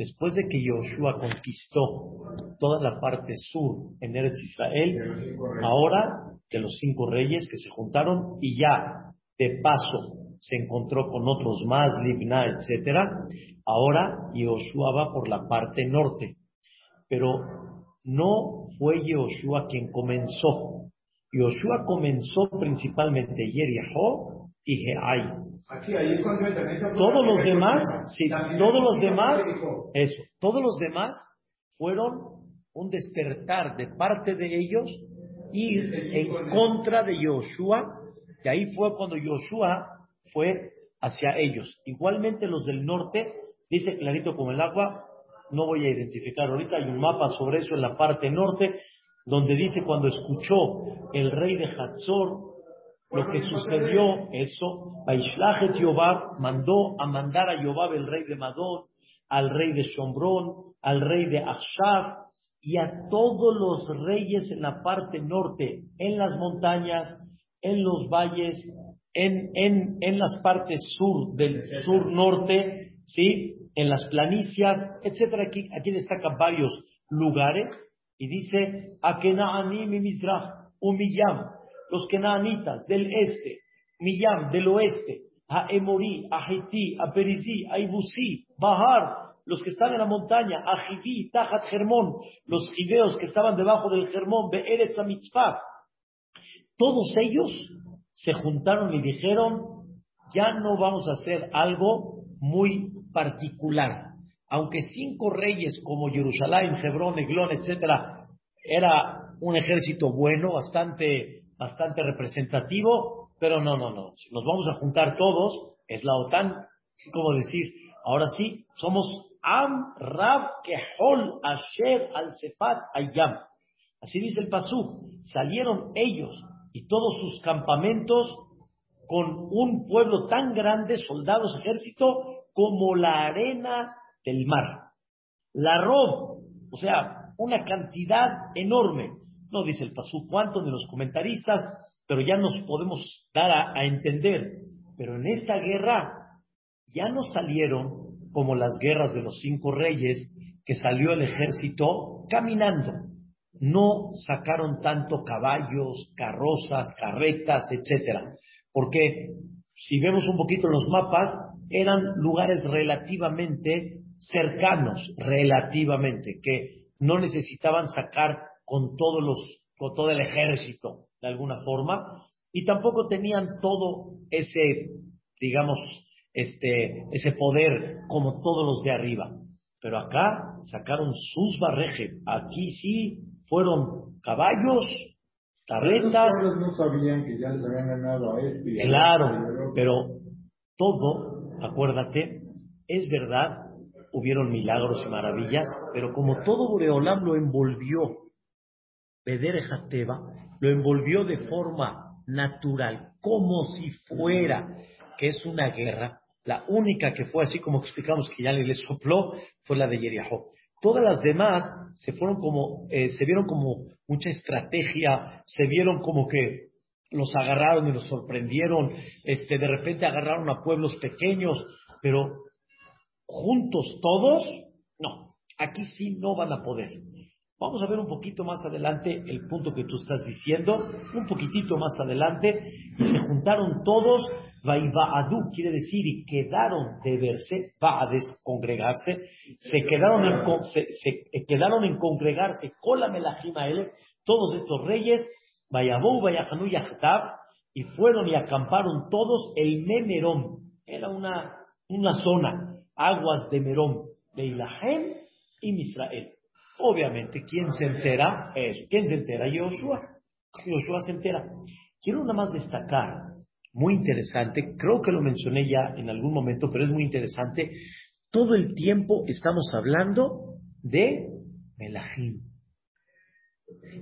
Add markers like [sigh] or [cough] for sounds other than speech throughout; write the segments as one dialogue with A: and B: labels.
A: después de que Yoshua conquistó toda la parte sur en Eretz Israel, ahora de los cinco reyes que se juntaron y ya de paso se encontró con otros más, Libna, etcétera, ahora Yoshua va por la parte norte. Pero no fue Yoshua quien comenzó. Yoshua comenzó principalmente Yerijo y Geay. Todos los demás, sí, todos los demás, eso, todos los demás fueron un despertar de parte de ellos ir en contra de Yoshua, y ahí fue cuando Yoshua fue hacia ellos. Igualmente los del norte, dice clarito como el agua, no voy a identificar ahorita, hay un mapa sobre eso en la parte norte, donde dice cuando escuchó el rey de Hatzor lo que sucedió, eso, Baishlajet Yobab mandó a mandar a Yobab el rey de Madón, al rey de Shombrón, al rey de Achshaf y a todos los reyes en la parte norte, en las montañas, en los valles, en, en, en las partes sur del sur norte, ¿sí? en las planicias, etcétera. Aquí, aquí destacan varios lugares y dice, Akenaani mi Umiyam, los Kenaanitas del este, Miyam del oeste, a Emorí, a Haití, a a Bahar, los que están en la montaña, a Jiví, Tajat Germón, los gideos que estaban debajo del Germón, Be'eretz Mitzvah. Todos ellos se juntaron y dijeron, ya no vamos a hacer algo muy particular aunque cinco reyes como Jerusalén, Hebrón, Eglón, etcétera, era un ejército bueno, bastante, bastante representativo, pero no, no, no. Si nos vamos a juntar todos, es la OTAN, como decir, ahora sí, somos Am Rab Kehol Asher al Sefat Ayam. Así dice el Pasú. Salieron ellos y todos sus campamentos con un pueblo tan grande, soldados, ejército, como la arena del mar. La rob, o sea, una cantidad enorme. No dice el Pasú cuánto de los comentaristas, pero ya nos podemos dar a, entender. Pero en esta guerra ya no salieron como las guerras de los cinco reyes, que salió el ejército caminando. No sacaron tanto caballos, carrozas, carretas, etcétera. Porque si vemos un poquito los mapas, eran lugares relativamente cercanos relativamente, que no necesitaban sacar con todos los, con todo el ejército de alguna forma, y tampoco tenían todo ese, digamos, este, ese poder como todos los de arriba. Pero acá sacaron sus barrejes. Aquí sí fueron caballos, carretas.
B: no sabían que ya les habían ganado a este.
A: Claro, pero todo, acuérdate, es verdad hubieron milagros y maravillas, pero como todo Boreolam lo envolvió, Peder lo envolvió de forma natural, como si fuera que es una guerra. La única que fue así como explicamos que ya le sopló fue la de Yeriahó. Todas las demás se fueron como, eh, se vieron como mucha estrategia, se vieron como que los agarraron y los sorprendieron, este, de repente agarraron a pueblos pequeños, pero juntos todos, no, aquí sí no van a poder. Vamos a ver un poquito más adelante el punto que tú estás diciendo, un poquitito más adelante, y se juntaron todos, Vaivaadu quiere decir, y quedaron de verse, va a descongregarse, se quedaron en, se, quedaron en congregarse, Kola Melajimaele, todos estos reyes, Vayabou, Vayahanu y y fueron y acamparon todos el Memerón, era una, una zona, aguas de Merón, de Ilahem y Misrael. Obviamente, ¿quién se entera? Es, ¿quién se entera? Yoshua. Yoshua se entera. Quiero nada más destacar, muy interesante, creo que lo mencioné ya en algún momento, pero es muy interesante. Todo el tiempo estamos hablando de Melahim.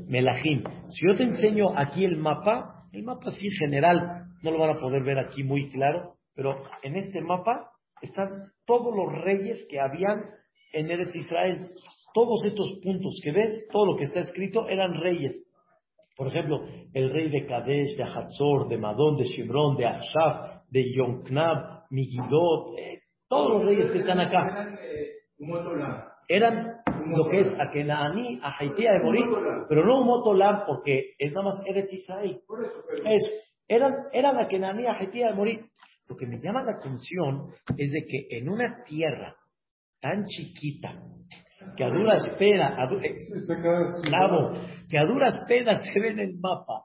A: Melahim. Si yo te enseño aquí el mapa, el mapa así general, no lo van a poder ver aquí muy claro, pero en este mapa están todos los reyes que habían en Eretz Israel. Todos estos puntos que ves, todo lo que está escrito, eran reyes. Por ejemplo, el rey de Kadesh, de Hatzor, de Madón, de Shimron, de Ashaf, de Yonknab, Migidot, eh, todos los reyes que están acá. Eran lo que es a Kenaní, a Haití, pero no motolam porque es nada más Eretz Israel. Eso. Eran, eran a Kenaní, a Haití. Lo que me llama la atención es de que en una tierra tan chiquita, que a duras penas, a eh, que a duras penas se ve en el mapa.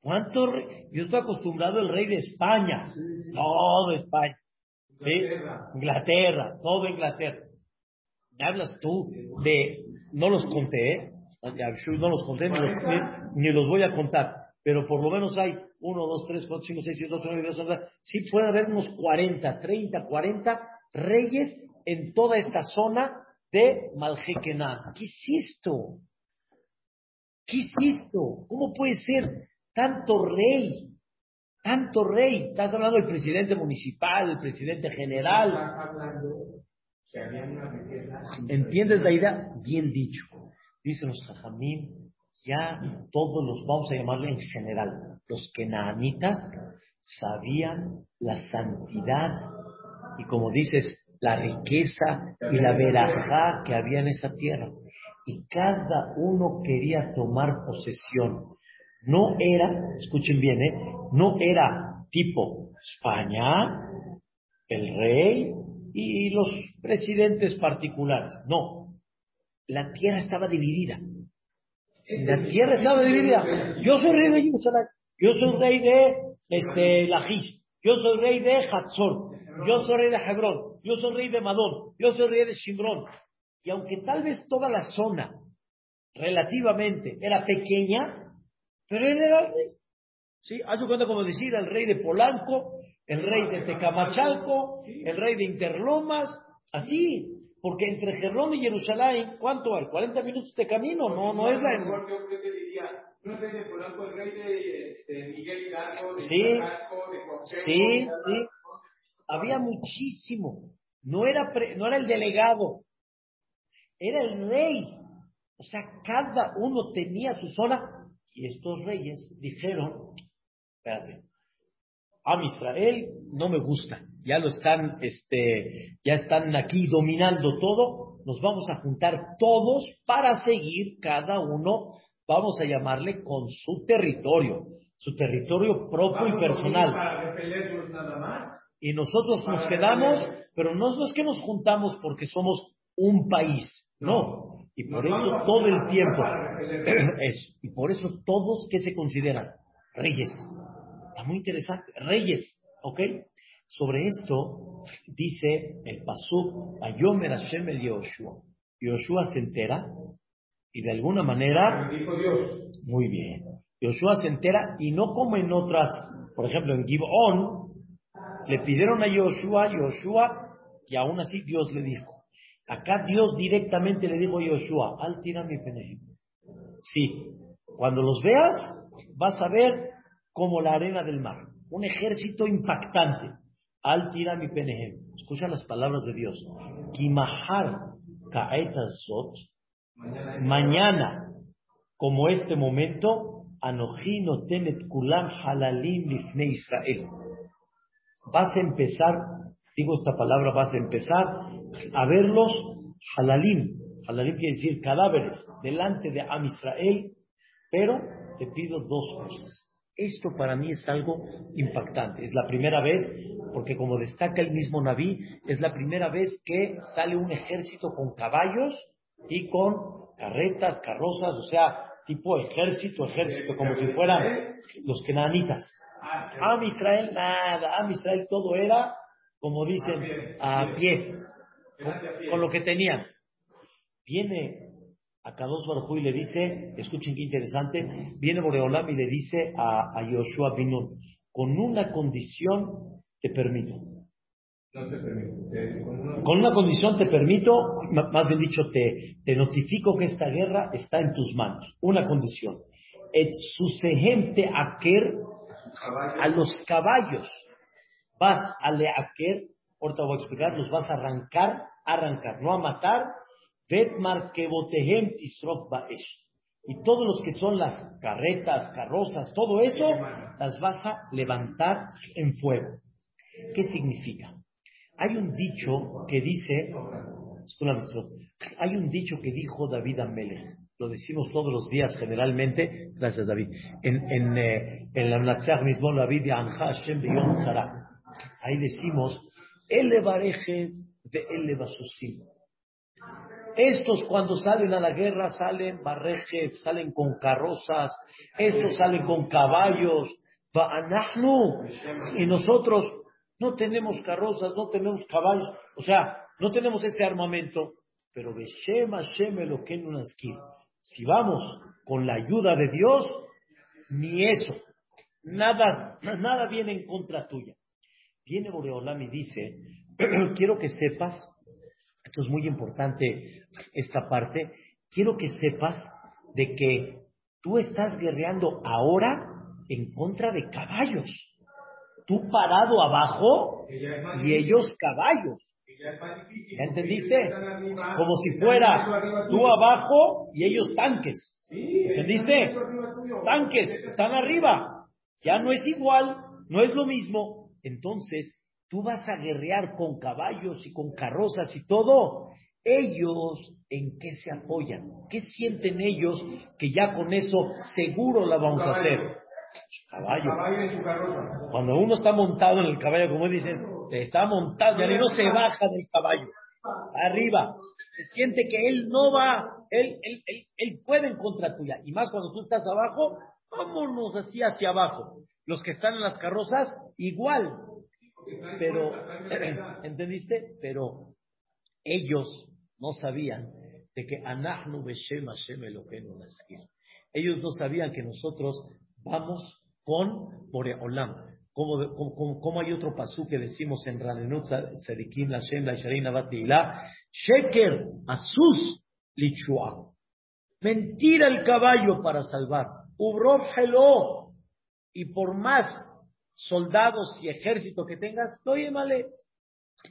A: ¿Cuánto? Yo estoy acostumbrado al rey de España, todo España, ¿sí? Inglaterra, todo Inglaterra. ¿Me hablas tú de, no los conté, ¿eh? no los conté, ni los, ni los voy a contar, pero por lo menos hay 1, 2, 3, 4, 5, 6, 7, 8, 9, 10, 11, sí puede haber unos 40, 30, 40 reyes en toda esta zona de Maljequená. ¿Qué es esto? ¿Qué es esto? ¿Cómo puede ser tanto rey? Tanto rey. Estás hablando del presidente municipal, del presidente general. ¿Entiendes la idea? Bien dicho. Dicen los jajamín, ya todos los, vamos a llamarle en general, los kenaanitas sabían la santidad y como dices, la riqueza y la verajá que había en esa tierra. Y cada uno quería tomar posesión. No era, escuchen bien, ¿eh? no era tipo España, el rey y los presidentes particulares. No, la tierra estaba dividida. La tierra estaba dividida. Yo soy rey de Jerusalén. Yo soy rey de este, Lajish. Yo soy rey de Hatzor. Yo soy rey de Hebrón. Yo soy rey de Madón. Yo soy rey de Shimrón. Y aunque tal vez toda la zona relativamente era pequeña, pero él era el rey. ¿Sí? Haz cuenta como decir el rey de Polanco, el rey de Tecamachalco, el rey de Interlomas, así. Porque entre Gerrón y Jerusalén, ¿cuánto hay? 40 minutos de camino, no, no es la... Yo te diría, no es rey de Polanco, el rey de, este, Miguel Hidalgo, de sí, de sí, sí. Había muchísimo. No era, no era el delegado, era el rey. O sea, cada uno tenía su zona. Y estos reyes dijeron, espérate, a Israel no me gusta ya lo están, este, ya están aquí dominando todo, nos vamos a juntar todos para seguir cada uno, vamos a llamarle con su territorio, su territorio propio y personal. Y nosotros nos quedamos, pero no es que nos juntamos porque somos un país, no. Y por eso todo el tiempo, [clears throat] eso, y por eso todos que se consideran reyes. Está muy interesante, reyes, ¿ok? Sobre esto dice el Pasuk, Ayomer Hashem el Yoshua. Yoshua se entera y de alguna manera... Muy bien. Yoshua se entera y no como en otras, por ejemplo en Gibon, le pidieron a Yoshua, Yoshua, y aún así Dios le dijo. Acá Dios directamente le dijo a Yoshua, al tira mi pene. Sí, cuando los veas vas a ver como la arena del mar, un ejército impactante. Al tira mi penehem. Escucha las palabras de Dios. Kimahar kaetazot. Mañana, como este momento, anojino temet kulam halalim lifne Israel. Vas a empezar, digo esta palabra, vas a empezar a verlos halalim. Halalim quiere decir cadáveres delante de Am Israel, pero te pido dos cosas. Esto para mí es algo impactante. Es la primera vez, porque como destaca el mismo Naví, es la primera vez que sale un ejército con caballos y con carretas, carrozas, o sea, tipo ejército, ejército, como si fueran los kenanitas. A Israel nada, a Israel todo era, como dicen, a pie, con, lo que tenían. Viene a Kadosh Baruj y le dice, escuchen qué interesante, viene Boreolam y le dice a, a Yoshua Binun, con una condición te permito. No te permito. con, una... condición te permito, más bien dicho, te, te notifico que esta guerra está en tus manos. Una condición. Et te aker a los caballos. Vas a leaker, ahorita voy a explicar, los vas a arrancar, arrancar, no a matar, y todos los que son las carretas, carrozas, todo eso, las vas a levantar en fuego. ¿Qué significa? Hay un dicho que dice, Hay un dicho que dijo David Amelech, lo decimos todos los días generalmente, gracias David, en, en, eh, en la Natsach mismo, David de Anja Hashem de Yom Zara. Ahí decimos, Ele bareje de. Estos cuando salen a la guerra salen barreje, salen con carrozas, estos salen con caballos, y nosotros no tenemos carrozas, no tenemos caballos, o sea, no tenemos ese armamento, pero Beshem Hashem lo que Si vamos con la ayuda de Dios, ni eso, nada, nada viene en contra tuya. Viene Boreolam y dice, [clears throat] quiero que sepas esto es muy importante, esta parte. Quiero que sepas de que tú estás guerreando ahora en contra de caballos. Tú parado abajo y ellos caballos. ¿Ya entendiste? Como si fuera tú abajo y ellos tanques. ¿Entendiste? Tanques, están arriba. Ya no es igual, no es lo mismo. Entonces, tú vas a guerrear con caballos y con carrozas y todo, ellos en qué se apoyan, qué sienten ellos que ya con eso seguro la vamos a hacer. Caballo. Cuando uno está montado en el caballo, como dicen, está montado, ya no se baja del caballo. Arriba. Se siente que él no va, él, él, él, puede en contra tuya. Y más cuando tú estás abajo, vámonos así hacia abajo. Los que están en las carrozas, igual. Pero, [clears throat] ¿entendiste? Pero ellos no sabían de que Anahnu Beshem Hashem Ellos no sabían que nosotros vamos con Boreolam. Como, como, como, hay otro pasú que decimos en Ranenut Sadikim, la Shem, la Sharina Batila, Sheker, Asus, Lichua. Mentira el caballo para salvar. Ubrov Hello. Y por más soldados y ejército que tengas, oye, male,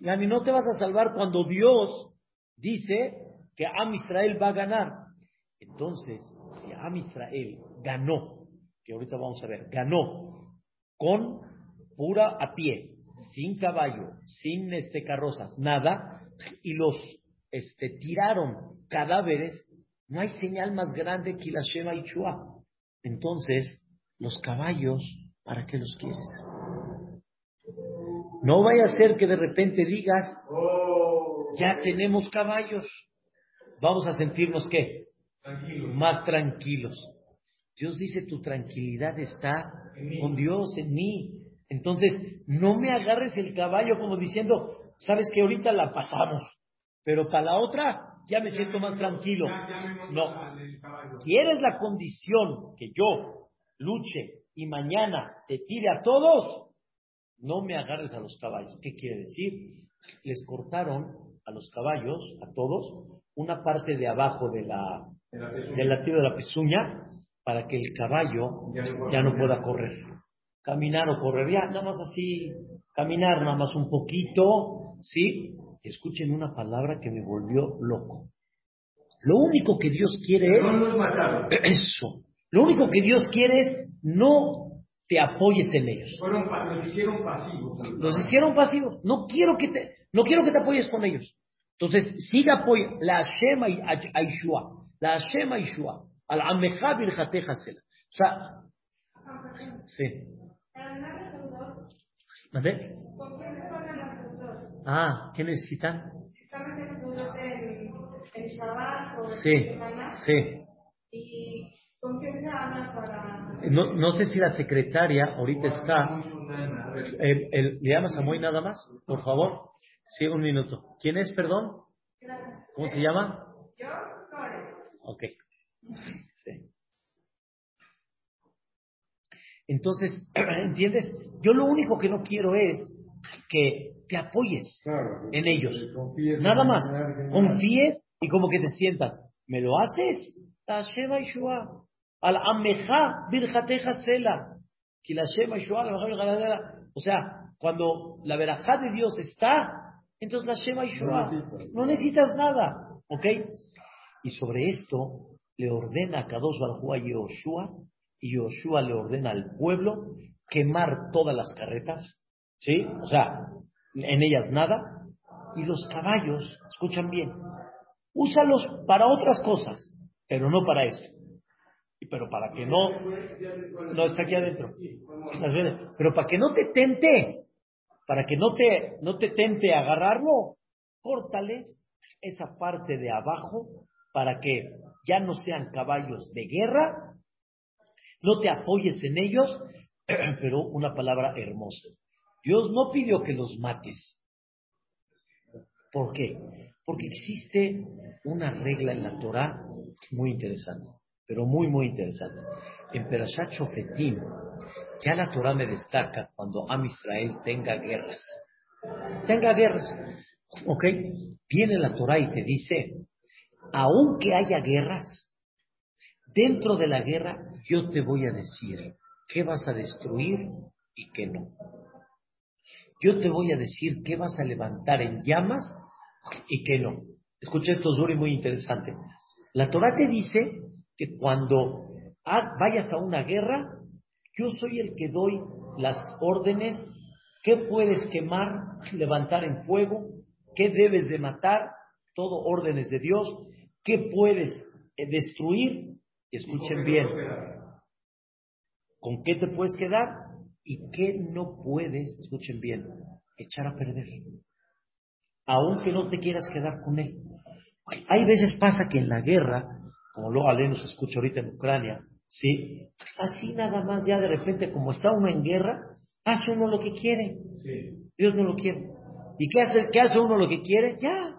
A: ni no te vas a salvar cuando Dios dice que Am Israel va a ganar. Entonces, si Am Israel ganó, que ahorita vamos a ver, ganó con pura a pie, sin caballo, sin este carrozas, nada, y los este, tiraron cadáveres, no hay señal más grande que la Shema y Chua. Entonces, los caballos ¿para qué los quieres? No vaya a ser que de repente digas, ya tenemos caballos, vamos a sentirnos qué? Más tranquilos. Dios dice, tu tranquilidad está con Dios, en mí. Entonces, no me agarres el caballo como diciendo, sabes que ahorita la pasamos, pero para la otra ya me siento más tranquilo. No, quieres la condición que yo luche y mañana te tire a todos, no me agarres a los caballos. ¿Qué quiere decir? Les cortaron a los caballos, a todos, una parte de abajo de la, del latido de la pezuña para que el caballo ya no pueda correr. Caminar o correr, ya nada más así, caminar nada más un poquito, ¿sí? Escuchen una palabra que me volvió loco. Lo único que Dios quiere es... [clears throat] Eso. Lo único que Dios quiere es no te apoyes en ellos.
B: los hicieron pasivos.
A: Los hicieron pasivos. No quiero que te, no quiero que te apoyes con ellos. Entonces, siga apoyo. La Shema y Aishua. La Shema y Shua. Al Ameja Birjateja. O sea, sí. ¿Vale? Ah, ¿qué necesitan? Sí, sí. No, no sé si la secretaria ahorita está. ¿Le llamas a Moy nada más? Por favor. Sí, un minuto. ¿Quién es, perdón? ¿Cómo se llama? Yo, Ok. Entonces, [clears throat] ¿entiendes? Yo lo único que no quiero es que te apoyes en ellos. Nada más. Confíes y como que te sientas. ¿Me lo haces? Al ameja birjateja sela. O sea, cuando la verajá de Dios está, entonces la Shema Yeshua. No necesitas nada. ¿Ok? Y sobre esto le ordena a Kadosh Barjú a Yoshua y Yoshua le ordena al pueblo quemar todas las carretas. ¿Sí? O sea, en ellas nada. Y los caballos, escuchan bien, úsalos para otras cosas, pero no para esto. Pero para que no, no está aquí adentro. Pero para que no te tente, para que no te, no te tente agarrarlo, córtales esa parte de abajo para que ya no sean caballos de guerra, no te apoyes en ellos, [clears throat] pero una palabra hermosa. Dios no pidió que los mates. ¿Por qué? Porque existe una regla en la Torah muy interesante, pero muy, muy interesante. En Perashat Shofetim, ya la Torah me destaca cuando Am Israel tenga guerras. Tenga guerras. ¿Ok? Viene la Torah y te dice, aunque haya guerras, dentro de la guerra yo te voy a decir qué vas a destruir y qué no. Yo te voy a decir qué vas a levantar en llamas y qué no. Escucha esto, Zuri, muy interesante. La Torah te dice que cuando vayas a una guerra, yo soy el que doy las órdenes, qué puedes quemar, levantar en fuego, qué debes de matar, todo órdenes de Dios, qué puedes eh, destruir, escuchen bien, con qué te puedes quedar y qué no puedes, escuchen bien, echar a perder, aunque no te quieras quedar con él. Hay veces pasa que en la guerra, como luego Ale nos escucha ahorita en Ucrania, ¿sí? Así nada más, ya de repente, como está uno en guerra, hace uno lo que quiere. Dios no lo quiere. ¿Y qué hace, qué hace uno lo que quiere? Ya,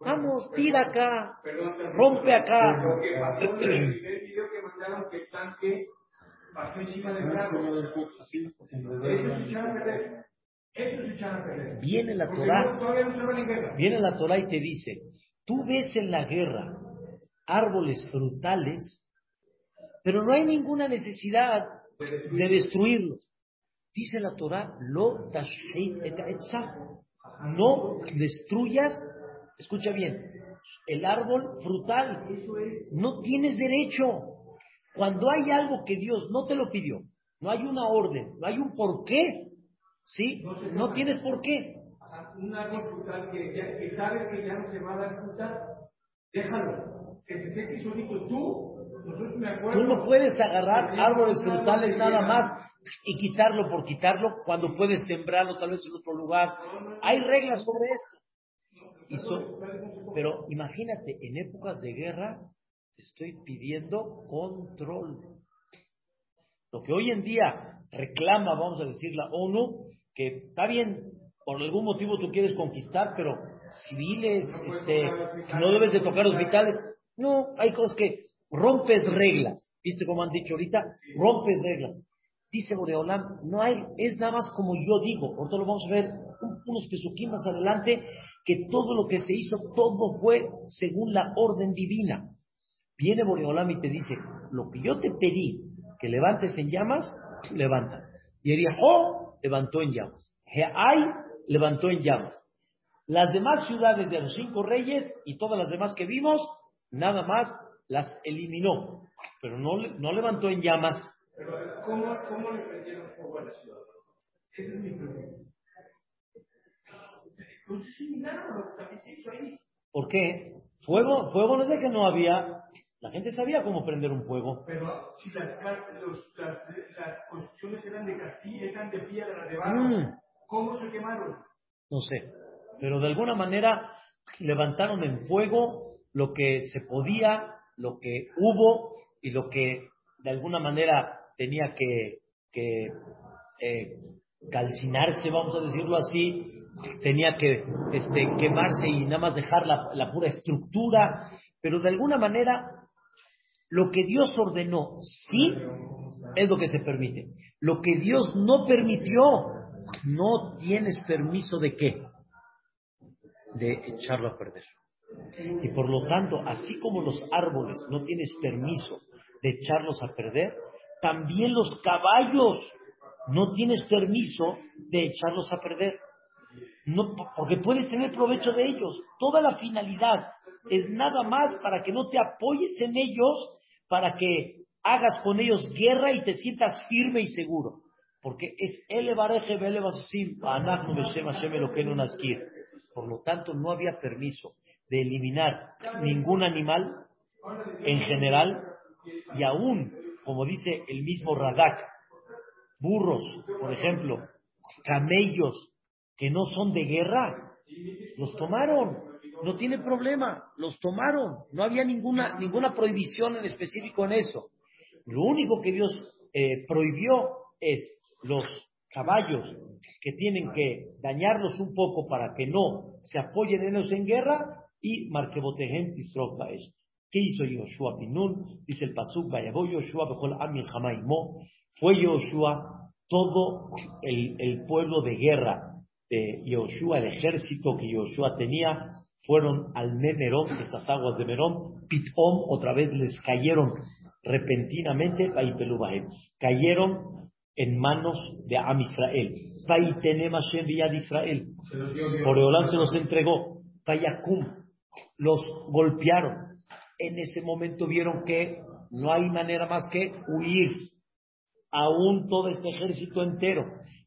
A: vamos, tira acá, rompe acá. Viene la Torah, viene la Torah y te dice, tú ves en la guerra árboles frutales pero no hay ninguna necesidad de destruirlos. Dice la Torah, lo no destruyas, escucha bien, el árbol frutal. No tienes derecho. Cuando hay algo que Dios no te lo pidió, no hay una orden, no hay un por qué, ¿sí? No tienes por qué.
B: Un árbol frutal que, sabes que ya no se va a dar fruta, déjalo. Que se seque solito tú
A: Tú no puedes agarrar árboles frutales nada más y quitarlo por quitarlo cuando puedes sembrarlo tal vez en otro lugar. Hay reglas sobre esto. Pero imagínate, en épocas de guerra estoy pidiendo control. Lo que hoy en día reclama, vamos a decir, la ONU, que está bien, por algún motivo tú quieres conquistar, pero civiles, este, no debes de tocar hospitales. No, hay cosas que rompes reglas. ¿Viste cómo han dicho ahorita? Rompes reglas. Dice Boreolam, no hay, es nada más como yo digo, todo lo vamos a ver unos pesuquín más adelante, que todo lo que se hizo, todo fue según la orden divina. Viene Boreolam y te dice, lo que yo te pedí que levantes en llamas, levanta. Y Eriahó levantó en llamas. Heai levantó en llamas. Las demás ciudades de los cinco reyes y todas las demás que vimos, nada más las eliminó, pero no, no levantó en llamas.
B: Pero, ¿cómo, ¿cómo le prendieron fuego a la ciudad? Esa es mi pregunta. Entonces es un milagro lo que también se hizo ahí.
A: ¿Por qué? Fuego, fuego no es de que no había. La gente sabía cómo prender un fuego.
B: Pero si las, los, las, las construcciones eran de castilla, eran de piedra, de barro, mm. ¿cómo se quemaron?
A: No sé. Pero de alguna manera levantaron en fuego lo que se podía lo que hubo y lo que de alguna manera tenía que, eh, calcinarse, vamos a decirlo así, tenía que este, quemarse y nada más dejar la, la pura estructura, pero de alguna manera lo que Dios ordenó, sí, es lo que se permite. Lo que Dios no permitió, no tienes permiso de qué? De echarlo a perder. Y por lo tanto, así como los árboles no tienes permiso de echarlos a perder, también los caballos no tienes permiso de echarlos a perder. No, porque puedes tener provecho de ellos. Toda la finalidad es nada más para que no te apoyes en ellos, para que hagas con ellos guerra y te sientas firme y seguro. Porque es Por lo tanto, no había permiso de eliminar ningún animal en general y aún, como dice el mismo Radak, burros, por ejemplo, camellos que no son de guerra, los tomaron, no tiene problema, los tomaron, no había ninguna, ninguna prohibición en específico en eso. Lo único que Dios eh, prohibió es los caballos que tienen que dañarlos un poco para que no se apoyen en ellos en guerra y Markebotehen Tisrok Baesh. ¿Qué hizo Yoshua Pinun? Dice el Pasuk, Vayabó Yoshua Bejol Amin Jamaimó. Fue Yoshua todo el, el, pueblo de guerra de Yoshua, el ejército que Yoshua tenía, fueron al Merón, estas aguas de Merón, Pitom, otra vez les cayeron repentinamente, cayeron en manos de Am Israel. Israel. Por se los entregó. Payakum, los golpearon en ese momento vieron que no hay manera más que huir. Aún todo este ejército entero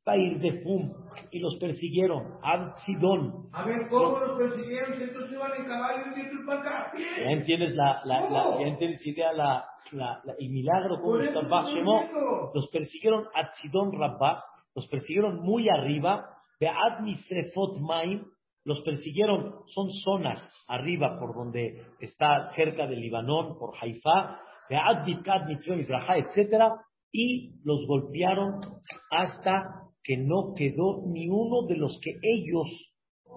A: va a ir de Fum y los persiguieron. Ad Sidón.
B: A ver, ¿cómo los persiguieron si estos iban en caballo y estos van a pie?
A: Ya entiendes la, la, la, ya entiendes idea la, la, el milagro cómo está Los persiguieron Ad Sidón Rabba, los persiguieron muy arriba, de Ad Misrefot Maim, los persiguieron, son zonas arriba por donde está cerca del Libanón, por Haifa, de Adbikat, etc. Y los golpearon hasta que no quedó ni uno de los que ellos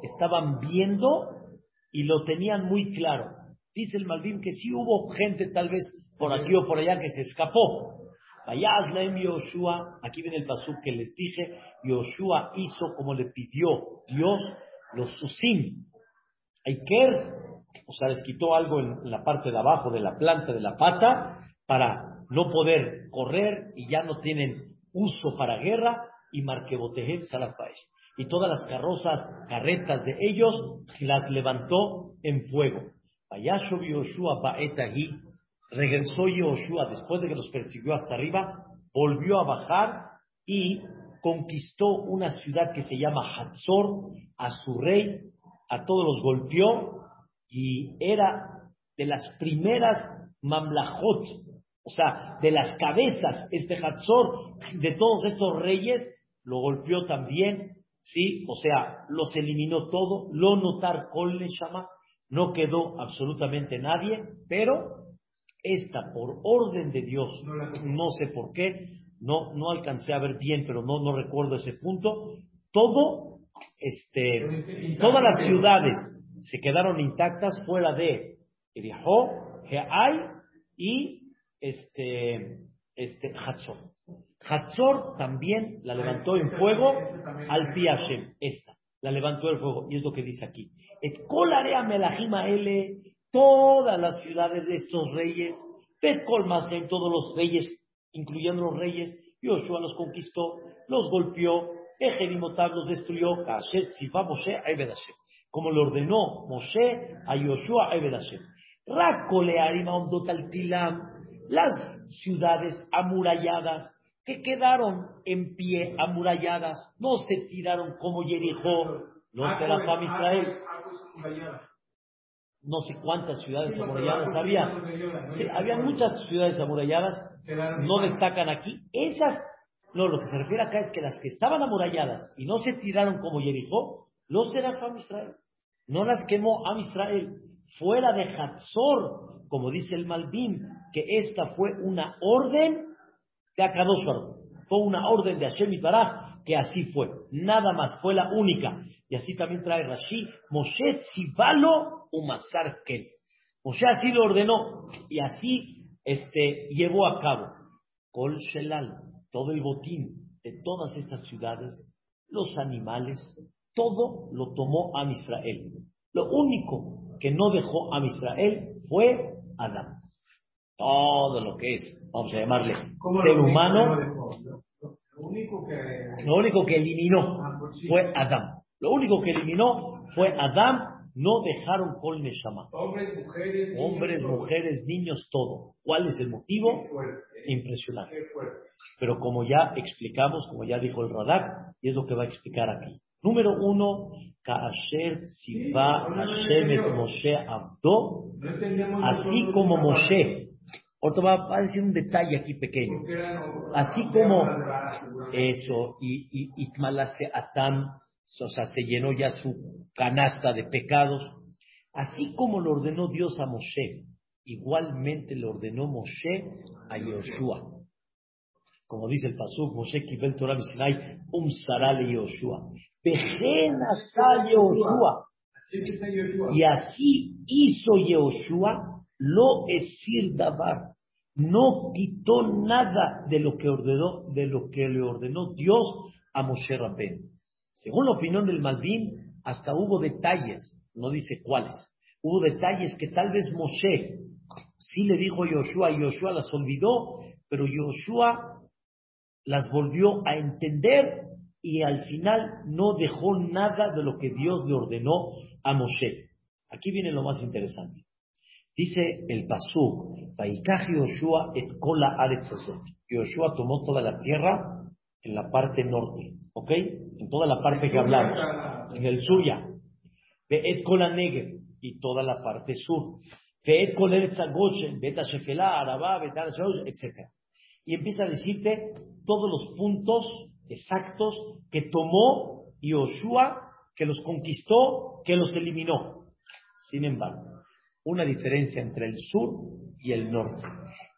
A: estaban viendo y lo tenían muy claro. Dice el Malvin que sí hubo gente tal vez por aquí o por allá que se escapó. Vayazlaem Yoshua, aquí viene el pasuk que les dije, Yoshua hizo como le pidió Dios los susim, Aiker, o sea, les quitó algo en, la parte de abajo de la planta de la pata para no poder correr y ya no tienen uso para guerra y Marquebotejev Salafaish. Y todas las carrozas, carretas de ellos las levantó en fuego. Vayasho Yoshua Baetahi, regresó Yoshua después de que los persiguió hasta arriba, volvió a bajar y conquistó una ciudad que se llama Hatzor, a su rey, a todos los golpeó y era de las primeras mamlajot, o sea, de las cabezas, este Hatzor, de todos estos reyes, lo golpeó también, ¿sí? O sea, los eliminó todo, lo notar con llama, no quedó absolutamente nadie, pero esta, por orden de Dios, no sé por qué, no, no alcancé a ver bien, pero no, recuerdo ese punto. Todo, este, todas las ciudades se quedaron intactas fuera de Erihó, Geay y este, este, Hatzor. Hatzor también la levantó en fuego al Piashem, esta, la levantó en fuego, y es lo que dice aquí. Et colarea todas las ciudades de estos reyes, Bet en todos los reyes incluyendo los reyes, Yoshua los conquistó, los golpeó, Ejerimotab los destruyó, Moshe como le ordenó Moshe a Yoshua a Hashem. Las ciudades amuralladas que quedaron en pie, amuralladas, no se tiraron como Jericó, los de la fama Israel no sé cuántas ciudades amuralladas había. había muchas ciudades amuralladas, no destacan aquí. Esas, no, lo que se refiere acá es que las que estaban amuralladas y no se tiraron como Jericó, los será Am Israel. No las quemó Am Israel. Fuera de Hatzor, como dice el Malvin, que esta fue una orden de Akadosh Fue una orden de Hashem y que así fue. Nada más, fue la única. Y así también trae Rashi, Moshe Tzivalo Umasar Ken. Moshe así lo ordenó y así este, llevó a cabo. Kol Shelal, todo el botín de todas estas ciudades, los animales, todo lo tomó a Israel. Lo único que no dejó a Israel fue Adán. Todo lo que es, vamos a llamarle, ser humano, lo único que, lo único que eliminó ah, pues fue Adán. Lo único que eliminó fue Adán no dejaron Kol Neshama.
B: Hombres, mujeres,
A: Hombres, niños, mujeres, niños, todo. ¿Cuál es el motivo? Impresionante. Pero como ya explicamos, como ya dijo el Radak, y es lo que va a explicar aquí. Número uno, Kaasher Hashem et Moshe Avdo, así como Moshe. Ahorita va a decir un detalle aquí pequeño. Así como eso, y, y Atam, o sea, se llenó ya su canasta de pecados. Así como lo ordenó Dios a Moshe, igualmente le ordenó Moshe a Yoshua. Como dice el Pasuk, Moshe Kibel Torah Sinai, um sarale Yoshua. Yoshua. Y así hizo Yoshua, lo esir davar. No quitó nada de lo que ordenó, de lo que le ordenó Dios a Moshe Rabben. Según la opinión del Malvin, hasta hubo detalles, no dice cuáles, hubo detalles que tal vez Moshe sí le dijo a Yoshua y Yoshua las olvidó, pero Yoshua las volvió a entender y al final no dejó nada de lo que Dios le ordenó a Moshe. Aquí viene lo más interesante. Dice el Pasuk, Yoshua et kola Yoshua tomó toda la tierra en la parte norte, ¿ok? En toda la parte que hablamos, en el sur ya. Et kola negev, y toda la parte sur. Et kola eretz beta shefela, arabá, beta etc. Y empieza a decirte todos los puntos exactos que tomó Yoshua, que los conquistó, que los eliminó. Sin embargo, una diferencia entre el sur y el norte.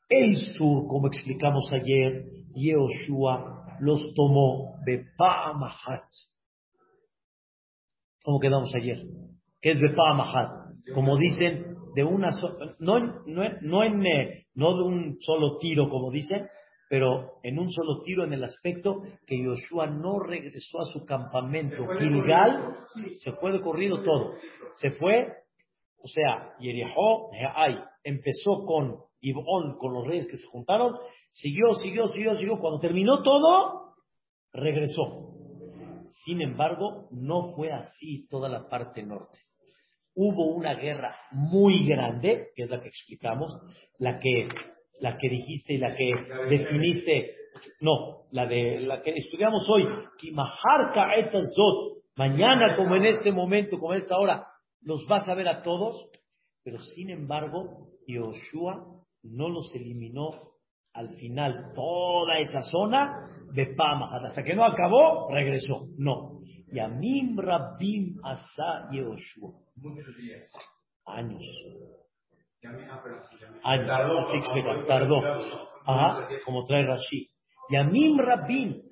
A: El sur, como explicamos ayer, Yoshua los tomó de Pa'amahat. ¿Cómo quedamos ayer? ¿Qué es Bepa'amahat? Como dicen, de una no, no, no, en, eh, no de un solo tiro, como dicen, pero en un solo tiro en el aspecto que Yoshua no regresó a su campamento. Gilgal se fue de corrido todo. Se fue, o sea, Yerihó, ay, empezó con Gibón, con los reyes que se juntaron, siguió, siguió, siguió, siguió. Cuando terminó todo, regresó. Sin embargo, no fue así toda la parte norte. Hubo una guerra muy grande, que es la que explicamos, la que la que dijiste y la que definiste, no, la de la que estudiamos hoy, mañana como en este momento, como en esta hora, los vas a ver a todos, pero sin embargo, Yoshua no los eliminó al final toda esa zona de Pama, hasta que no acabó, regresó. No. Yamim Rabim Asa. Muchos días. Años años, así explica, tardó. Ajá, como trae Rashi. Yamim Rabin,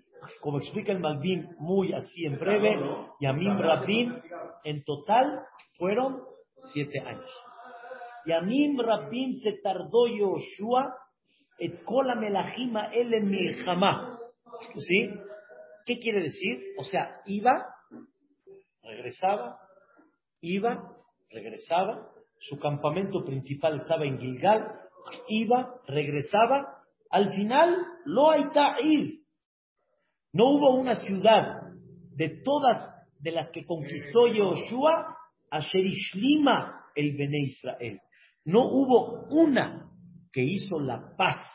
A: como explica el Malvin muy así en breve, Yamim Rabin, en total fueron siete años. Yamim Rabin se tardó Yoshua, et kola el ¿Sí? ¿Qué quiere decir? O sea, iba, regresaba, iba, regresaba, su campamento principal estaba en Gilgal, iba, regresaba, al final, lo. No hubo una ciudad de todas de las que conquistó Yoshua a Sherishlima el Bene Israel. No hubo una que hizo la paz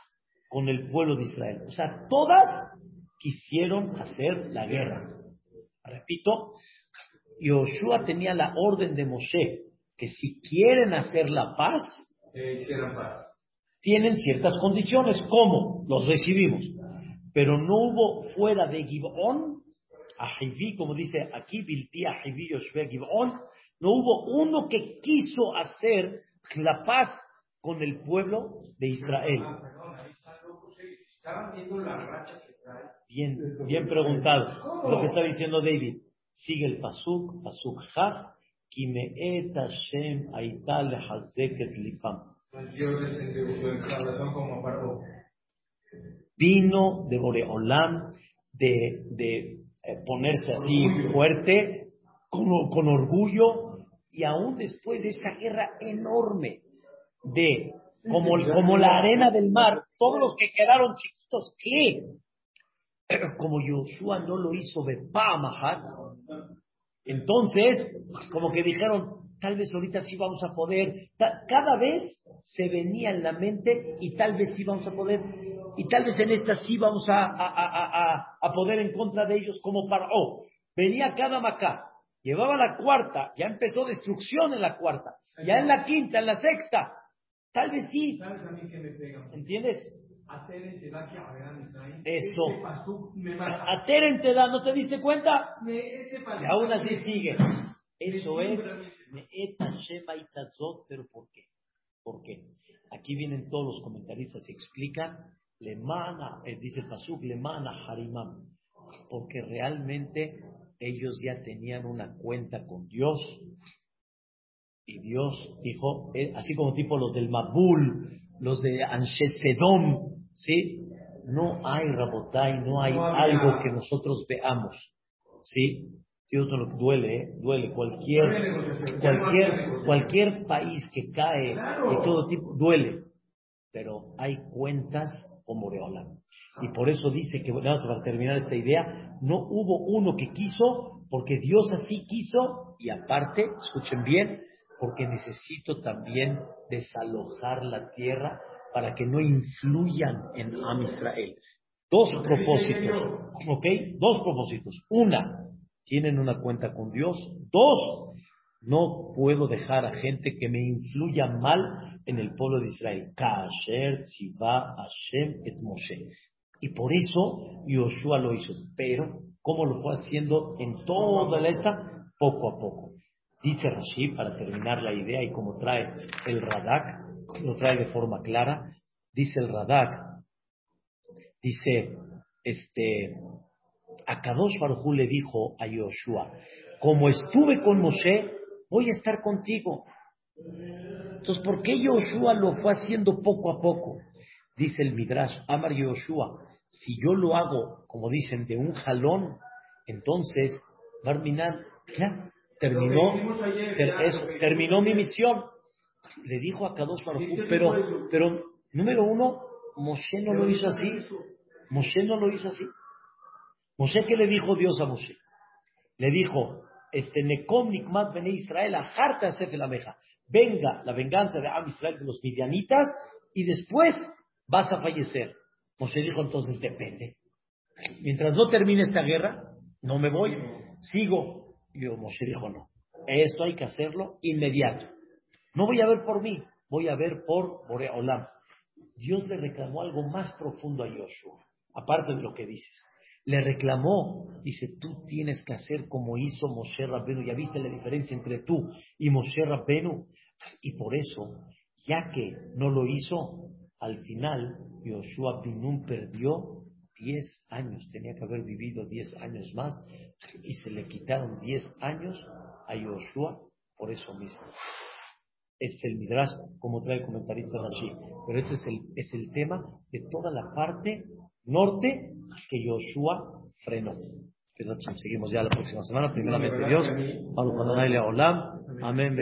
A: con el pueblo de Israel. O sea, todas quisieron hacer la guerra. Repito, Yoshua tenía la orden de Moshe que si quieren hacer la paz, tienen ciertas condiciones. ¿Cómo? Los recibimos. Pero no hubo fuera de Gibón, Ahiví, como dice aquí, Bilti Ahiví Yoshua Gibón, no hubo uno que quiso hacer la paz con el pueblo de Israel. Bien, bien preguntado. Lo que está diciendo David. Sigue el Pasuk, Pasuk Ha, Vino de Boreolam de, de eh, ponerse así fuerte, con, con orgullo, y aún después de esa guerra enorme de como, como la arena del mar, todos los que quedaron chiquitos, ¿qué? [clears throat] Como Yoshua no lo hizo de Pamahat, entonces, como que dijeron, tal vez ahorita sí vamos a poder, cada vez se venía en la mente y tal vez sí vamos a poder, y tal vez en esta sí vamos a, a, poder en contra de ellos como para, oh, venía cada macá, llevaba la cuarta, ya empezó destrucción en la cuarta, ya en la quinta, en la sexta, tal vez sí.
B: ¿Sabes a mí qué me pega?
A: ¿Entiendes?
B: Ateren te da que a Israel.
A: Eso. Ateren te da, ¿no te diste cuenta? Y aún así sigue. Eso es. pero ¿por qué? ¿Por qué? Aquí vienen todos los comentaristas y explican, Lemana, eh, dice Pasuk, Lemana Harimam, porque realmente ellos ya tenían una cuenta con Dios y Dios dijo, eh, así como tipo los del Mabul, los de Anshe Sedom, ¿sí? No hay Rabotai, no hay algo que nosotros veamos, ¿sí? Dios no lo duele, ¿eh? duele cualquier cualquier, cualquier país que cae de todo tipo, duele. Pero hay cuentas como Reola. Y por eso dice que, nada más para terminar esta idea, no hubo uno que quiso, porque Dios así quiso, y aparte, escuchen bien, porque necesito también desalojar la tierra para que no influyan en Am Israel. Dos propósitos. ¿ok? Dos propósitos. Una, tienen una cuenta con Dios. Dos, no puedo dejar a gente que me influya mal en el pueblo de Israel. Kasher tziva Hashem et Moshe. Y por eso Yoshua lo hizo. Pero, ¿cómo lo fue haciendo en toda la esta? Poco a poco. Dice Rashi, para terminar la idea, y como trae el Radak, lo trae de forma clara, dice el Radak, dice, este, a Kadosh Baruj le dijo a Yoshua, como estuve con Moshe, voy a estar contigo. Entonces, ¿por qué Yoshua lo fue haciendo poco a poco? Dice el Midrash, Amar Yoshua, si yo lo hago, como dicen, de un jalón, entonces, Barminan, ya, terminó, ter- eso, terminó mi misión. Le dijo a Kadosh Baruj pero, pero, número uno, Moshe no lo hizo así. Moshe no lo hizo así. Moshe, ¿qué le dijo Dios a Moshe? Le dijo, este Nekom Nikmat Bene Israel, Ajarta Sefel Ameja. Venga la venganza de Am Israel de los midianitas y después vas a fallecer. Moshe dijo entonces, depende. Mientras no termine esta guerra, no me voy, sigo. Y Moshe dijo, no, esto hay que hacerlo inmediato. No voy a ver por mí, voy a ver por Borea Olam. Dios le reclamó algo más profundo a Joshua, aparte de lo que dices. Le reclamó, dice, tú tienes que hacer como hizo Moshe Rabbenu. Ya viste la diferencia entre tú y Moshe Rabbenu. Y por eso, ya que no lo hizo, al final Joshua Binun perdió 10 años. Tenía que haber vivido 10 años más y se le quitaron 10 años a Joshua por eso mismo es el Midrash, como trae el comentarista Rashi. Pero este es el, es el tema de toda la parte norte que Yoshua frenó. Seguimos ya la próxima semana, primeramente Dios. Leolam. Amén.